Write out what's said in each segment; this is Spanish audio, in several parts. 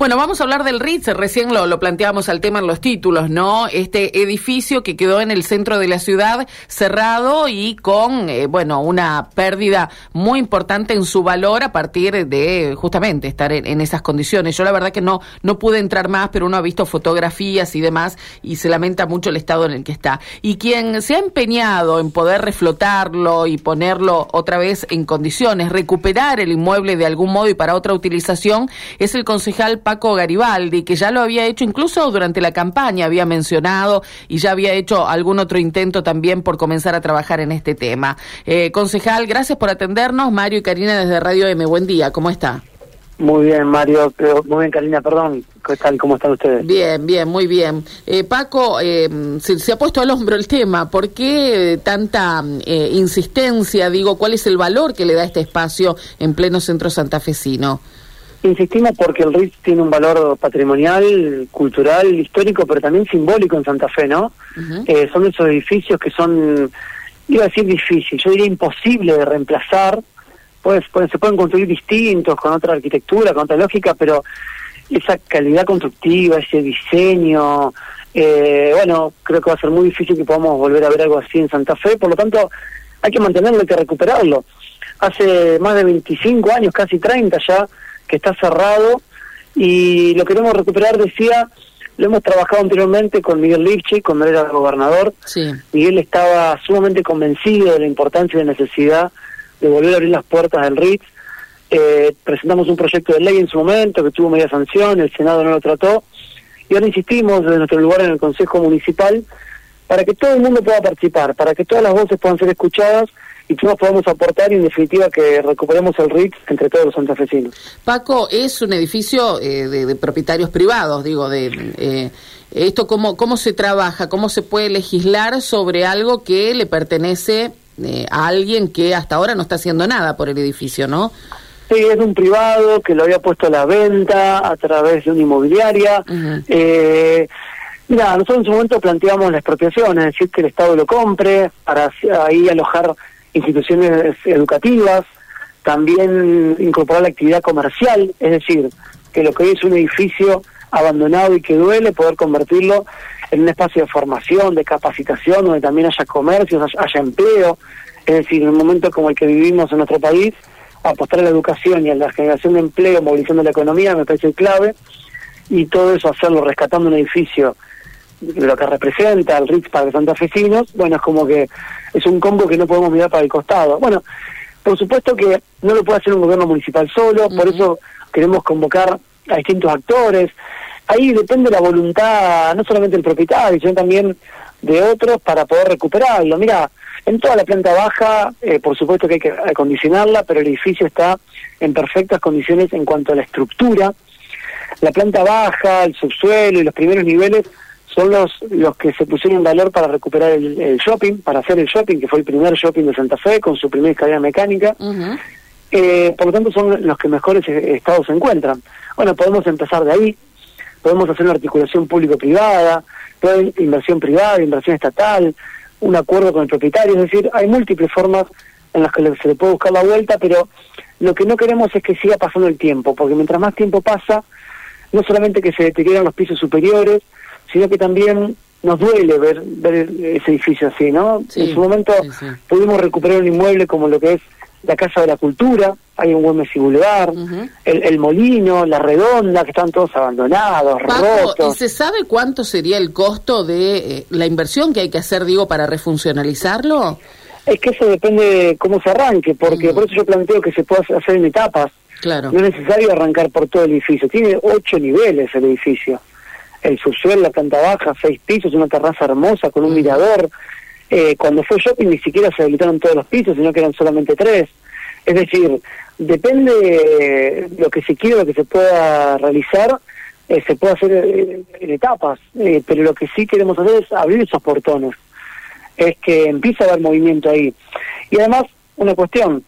Bueno, vamos a hablar del Ritz, recién lo, lo planteábamos al tema en los títulos, ¿no? Este edificio que quedó en el centro de la ciudad cerrado y con, eh, bueno, una pérdida muy importante en su valor a partir de justamente estar en, esas condiciones. Yo la verdad que no, no pude entrar más, pero uno ha visto fotografías y demás y se lamenta mucho el estado en el que está. Y quien se ha empeñado en poder reflotarlo y ponerlo otra vez en condiciones, recuperar el inmueble de algún modo y para otra utilización, es el concejal Paco Garibaldi, que ya lo había hecho incluso durante la campaña, había mencionado y ya había hecho algún otro intento también por comenzar a trabajar en este tema. Eh, concejal, gracias por atendernos. Mario y Karina desde Radio M. Buen día, ¿cómo está? Muy bien, Mario. Muy bien, Karina, perdón. ¿Qué tal? ¿Cómo están ustedes? Bien, bien, muy bien. Eh, Paco, eh, se, ha puesto al hombro el tema. ¿Por qué tanta eh, insistencia? Digo, ¿cuál es el valor que le da este espacio en pleno centro santafesino? Insistimos porque el RIT tiene un valor patrimonial, cultural, histórico, pero también simbólico en Santa Fe, ¿no? son esos edificios que son, iba a decir difícil, yo diría imposible de reemplazar pues, se pueden construir distintos, con otra arquitectura, con otra lógica, pero esa calidad constructiva, ese diseño, eh, bueno, creo que va a ser muy difícil que podamos volver a ver algo así en Santa Fe, por lo tanto hay que mantenerlo, hay que recuperarlo. Hace más de 25 años, casi 30 ya, que está cerrado y lo queremos recuperar, decía, lo hemos trabajado anteriormente con Miguel Lipchi, cuando era gobernador. Sí. Miguel estaba sumamente convencido de la importancia y de la necesidad de volver a abrir las puertas del RITS. Eh, presentamos un proyecto de ley en su momento que tuvo media sanción, el Senado no lo trató, y ahora insistimos desde nuestro lugar en el Consejo Municipal para que todo el mundo pueda participar, para que todas las voces puedan ser escuchadas y todos podamos aportar y en definitiva que recuperemos el RIT entre todos los santafesinos. Paco, es un edificio eh, de, propietarios privados, digo, de eh, esto cómo, cómo se trabaja, cómo se puede legislar sobre algo que le pertenece eh, a alguien que hasta ahora no está haciendo nada por el edificio, ¿no? Sí, es un privado que lo había puesto a la venta a través de una inmobiliaria. eh, mira, nosotros en su momento planteamos la expropiación, es decir, que el Estado lo compre para ahí alojar instituciones educativas, también incorporar la actividad comercial, es decir, que lo que hoy es un edificio abandonado y que duele, poder convertirlo en un espacio de formación, de capacitación, donde también haya comercios, haya, empleo. Es decir, en un momento como el que vivimos en nuestro país, apostar a la educación y a la generación de empleo, movilizando la economía, me parece clave. Y todo eso hacerlo rescatando un edificio, lo que representa el Ritz para los santafesinos, bueno, es como que es un combo que no podemos mirar para el costado. Bueno, por supuesto que no lo puede hacer un gobierno municipal solo, por eso queremos convocar a distintos actores, ahí depende la voluntad, no solamente del propietario, sino también de otros para poder recuperarlo. Mira, en toda la planta baja, eh, por supuesto que hay que acondicionarla, pero el edificio está en perfectas condiciones en cuanto a la estructura. La planta baja, el subsuelo y los primeros niveles son los, los que se pusieron en valor para recuperar el, shopping, para hacer el shopping, que fue el primer shopping de Santa Fe con su primera escalera mecánica. Eh, por lo tanto, son los que mejores estados se encuentran. Bueno, podemos empezar de ahí, podemos hacer una articulación público-privada, inversión privada, inversión estatal, un acuerdo con el propietario, es decir, hay múltiples formas en las que se le puede buscar la vuelta, pero lo que no queremos es que siga pasando el tiempo, porque mientras más tiempo pasa, no solamente que se deterioran los pisos superiores, sino que también nos duele ver, ver ese edificio así, ¿no? en su momento pudimos recuperar un inmueble como lo que es la Casa de la Cultura, hay un buen Boulevard, el, Molino, la Redonda, que están todos abandonados, rotos. ¿Y se sabe cuánto sería el costo de eh, la inversión que hay que hacer, digo, para refuncionalizarlo? Es que eso depende de cómo se arranque, porque por eso yo planteo que se puede hacer en etapas. Claro. No es necesario arrancar por todo el edificio. Tiene ocho niveles el edificio. El subsuelo, la planta baja, seis pisos, una terraza hermosa con un mirador. Eh, cuando fue shopping ni siquiera se habilitaron todos los pisos, sino que eran solamente tres. Es decir, depende de lo que se quiere, lo que se pueda realizar, eh, se puede hacer eh, en etapas, pero lo que sí queremos hacer es abrir esos portones, es que empiece a haber movimiento ahí. Y además, una cuestión,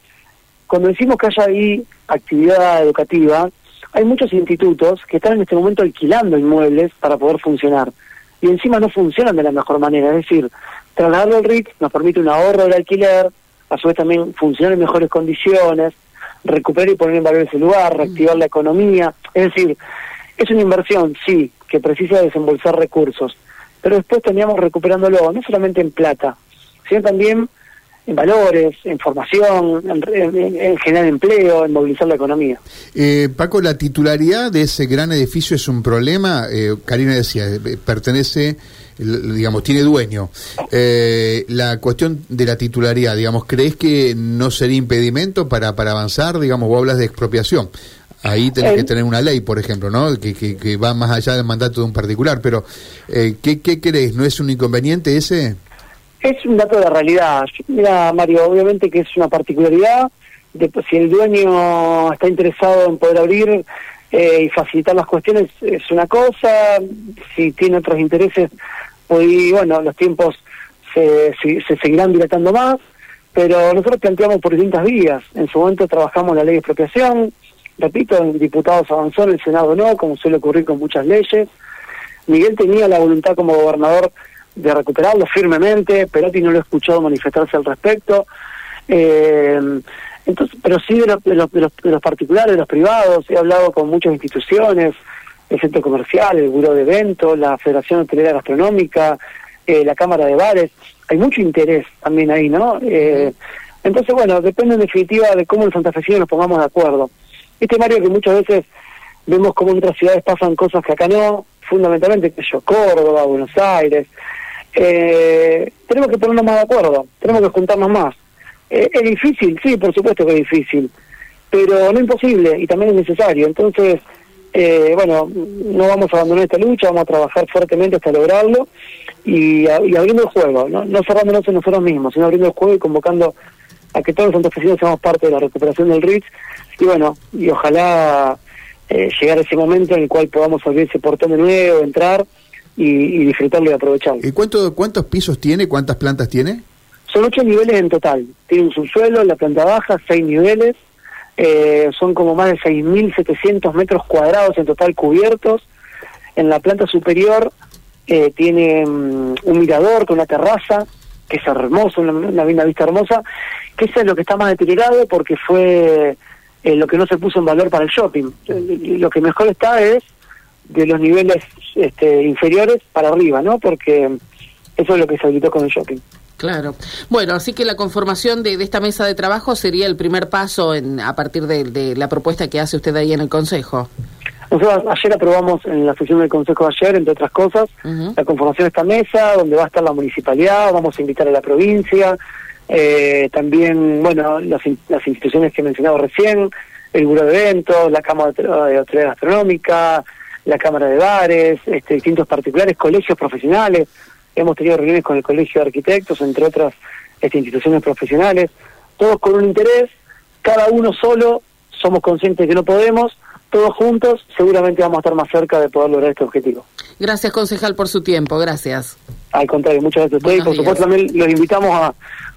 cuando decimos que haya ahí actividad educativa, hay muchos institutos que están en este momento alquilando inmuebles para poder funcionar. Y encima no funcionan de la mejor manera, es decir, Trasladarlo al RIT nos permite un ahorro del alquiler, a su vez también funcionar en mejores condiciones, recuperar y poner en valor ese lugar, reactivar la economía. Es decir, Es una inversión, sí, que precisa desembolsar recursos, pero después teníamos recuperándolo, no solamente en plata, sino también en valores, en formación, en, generar empleo, en movilizar la economía. Eh, Paco, la titularidad de ese gran edificio es un problema. Eh, Karina decía, eh, pertenece, digamos, tiene dueño. Eh, la cuestión de la titularidad, digamos, ¿crees que no sería impedimento para, para avanzar? Digamos, vos hablas de expropiación. Ahí tenés que tener una ley, por ejemplo, ¿no? Que, que, va más allá del mandato de un particular. Pero, ¿qué, ¿qué crees? ¿No es un inconveniente ese? Es un dato de realidad. Mira, Mario, obviamente que es una particularidad. De, si el dueño está interesado en poder abrir eh, y facilitar las cuestiones, es una cosa. Si tiene otros intereses, pues, bueno, los tiempos se, se, seguirán dilatando más. Pero nosotros planteamos por distintas vías. En su momento trabajamos la ley de expropiación. Repito, en diputados avanzó, en el Senado no, como suele ocurrir con muchas leyes. Miguel tenía la voluntad como gobernador de recuperarlo firmemente, Perotti no lo he escuchado manifestarse al respecto. Eh, entonces, pero sí de los, de, los, de, los, particulares, de los privados, he hablado con muchas instituciones, el Centro Comercial, el Buró de Eventos, la Federación Hotelera Gastronómica, eh, la Cámara de Bares, hay mucho interés también ahí, ¿no? Eh, entonces, bueno, depende en definitiva de cómo los santafesinos nos pongamos de acuerdo. Este Mario que muchas veces vemos como en otras ciudades pasan cosas que acá no, fundamentalmente, yo, Córdoba, Buenos Aires, eh, tenemos que ponernos más de acuerdo, tenemos que juntarnos más. Eh, es difícil, sí, por supuesto que es difícil, pero no imposible y también es necesario. Entonces, eh, bueno, no vamos a abandonar esta lucha, vamos a trabajar fuertemente hasta lograrlo y, abriendo el juego, ¿no? no cerrándonos en nosotros mismos, sino abriendo el juego y convocando a que todos los santafesinos seamos parte de la recuperación del RITS y bueno, y ojalá eh, llegar ese momento en el cual podamos abrir ese portón de nuevo, entrar y, disfrutarlo y aprovecharlo. ¿Y cuánto, cuántos pisos tiene? ¿Cuántas plantas tiene? Son ocho niveles en total. Tiene un subsuelo, la planta baja, seis niveles. Eh, son como más de 6.700 metros cuadrados en total cubiertos. En la planta superior eh, tiene mm, un mirador con una terraza, que es hermoso, una, una, vista hermosa, que eso es lo que está más deteriorado porque fue eh, lo que no se puso en valor para el shopping. Lo que mejor está es de los niveles este, inferiores para arriba, ¿no? Porque eso es lo que se habilitó con el shopping. Claro. Bueno, así que la conformación de, esta mesa de trabajo sería el primer paso en, a partir de, la propuesta que hace usted ahí en el Consejo. Nosotros ayer aprobamos en la sesión del Consejo de ayer, entre otras cosas, la conformación de esta mesa, donde va a estar la municipalidad, vamos a invitar a la provincia, eh, también, bueno, las, las instituciones que he mencionado recién, el Buró de Eventos, la Cámara de Hotelería Gastronómica, la Cámara de Bares, este, distintos particulares, colegios profesionales. Hemos tenido reuniones con el Colegio de Arquitectos, entre otras este, instituciones profesionales, todos con un interés, cada uno solo, somos conscientes que no podemos, todos juntos seguramente vamos a estar más cerca de poder lograr este objetivo. Gracias, concejal, por su tiempo. Gracias. Al contrario, muchas gracias a ustedes y por supuesto también los invitamos a,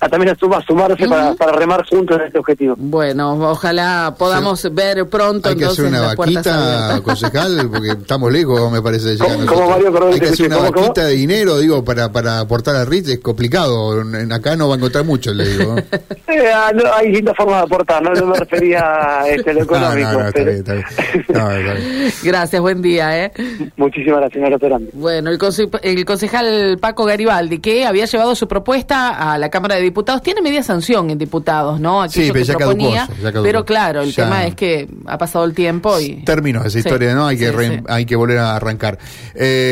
también a, sumarse para, remar juntos en este objetivo. Bueno, ojalá podamos ver pronto. Hay que hacer una vaquita, concejal, porque estamos lejos, me parece. Como Mario Hay que hacer una vaquita de dinero, digo, para, para aportar al RIT, es complicado. Acá no va a encontrar mucho, le digo. Eh, ah, hay distintas formas de aportar, no, me refería a este, lo económico. Gracias, buen día. ¿eh? Muchísimas gracias, señora Bueno, el, el concejal Paco Garibaldi, que había llevado su propuesta a la Cámara de Diputados, tiene media sanción en diputados, ¿no? sí, pero, ya proponía, pero claro, el tema es que ha pasado el tiempo y... Terminó esa historia, ¿no? Hay que, hay que volver a arrancar. Eh,